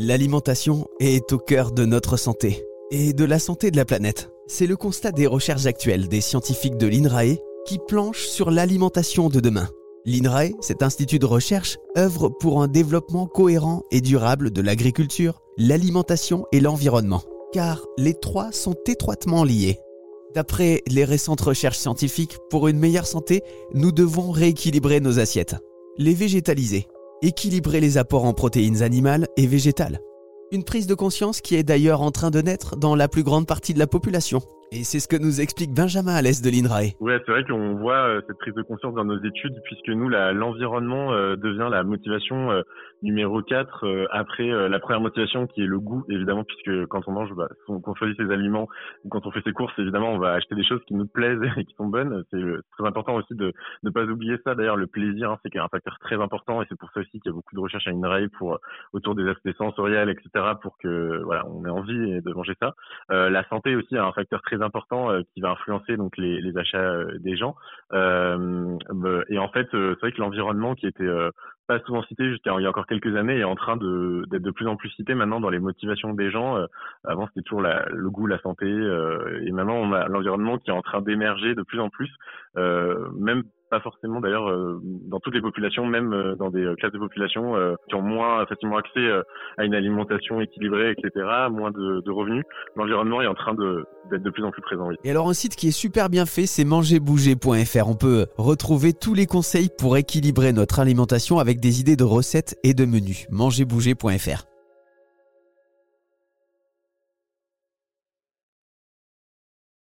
L'alimentation est au cœur de notre santé et de la santé de la planète. C'est le constat des recherches actuelles des scientifiques de l'INRAE qui planchent sur l'alimentation de demain. L'INRAE, cet institut de recherche, œuvre pour un développement cohérent et durable de l'agriculture, l'alimentation et l'environnement, car les trois sont étroitement liés. D'après les récentes recherches scientifiques, pour une meilleure santé, nous devons rééquilibrer nos assiettes, les végétaliser, équilibrer les apports en protéines animales et végétales. Une prise de conscience qui est d'ailleurs en train de naître dans la plus grande partie de la population. Et c'est ce que nous explique Benjamin à l'est de l'INRAE. Ouais, c'est vrai qu'on voit euh, cette prise de conscience dans nos études, puisque nous, l'environnement euh, devient la motivation euh, numéro 4 après la première motivation qui est le goût, évidemment, puisque quand on mange, bah, quand on choisit ses aliments ou quand on fait ses courses, évidemment, on va acheter des choses qui nous plaisent et qui sont bonnes. C'est très important aussi de ne pas oublier ça. D'ailleurs, le plaisir, hein, c'est un facteur très important et c'est pour ça aussi qu'il y a beaucoup de recherches à l'INRAE pour autour des aspects sensoriels, etc., pour que voilà, on ait envie de manger ça. la santé aussi a un facteur très important euh, qui va influencer donc les, achats euh, des gens. Euh, et en fait, c'est vrai que l'environnement qui était pas souvent cité jusqu'à il y a encore quelques années est en train de d'être de plus en plus cité maintenant dans les motivations des gens. avant c'était toujours la, le goût, la santé, et maintenant on a l'environnement qui est en train d'émerger de plus en plus, même pas forcément d'ailleurs euh, dans toutes les populations, même euh, dans des euh, classes de population qui ont moins facilement accès à une alimentation équilibrée, etc., moins de, de revenus. L'environnement est en train d'être de plus en plus présent. Oui. Et alors un site qui est super bien fait, c'est mangerbouger.fr. On peut retrouver tous les conseils pour équilibrer notre alimentation avec des idées de recettes et de menus. mangerbouger.fr.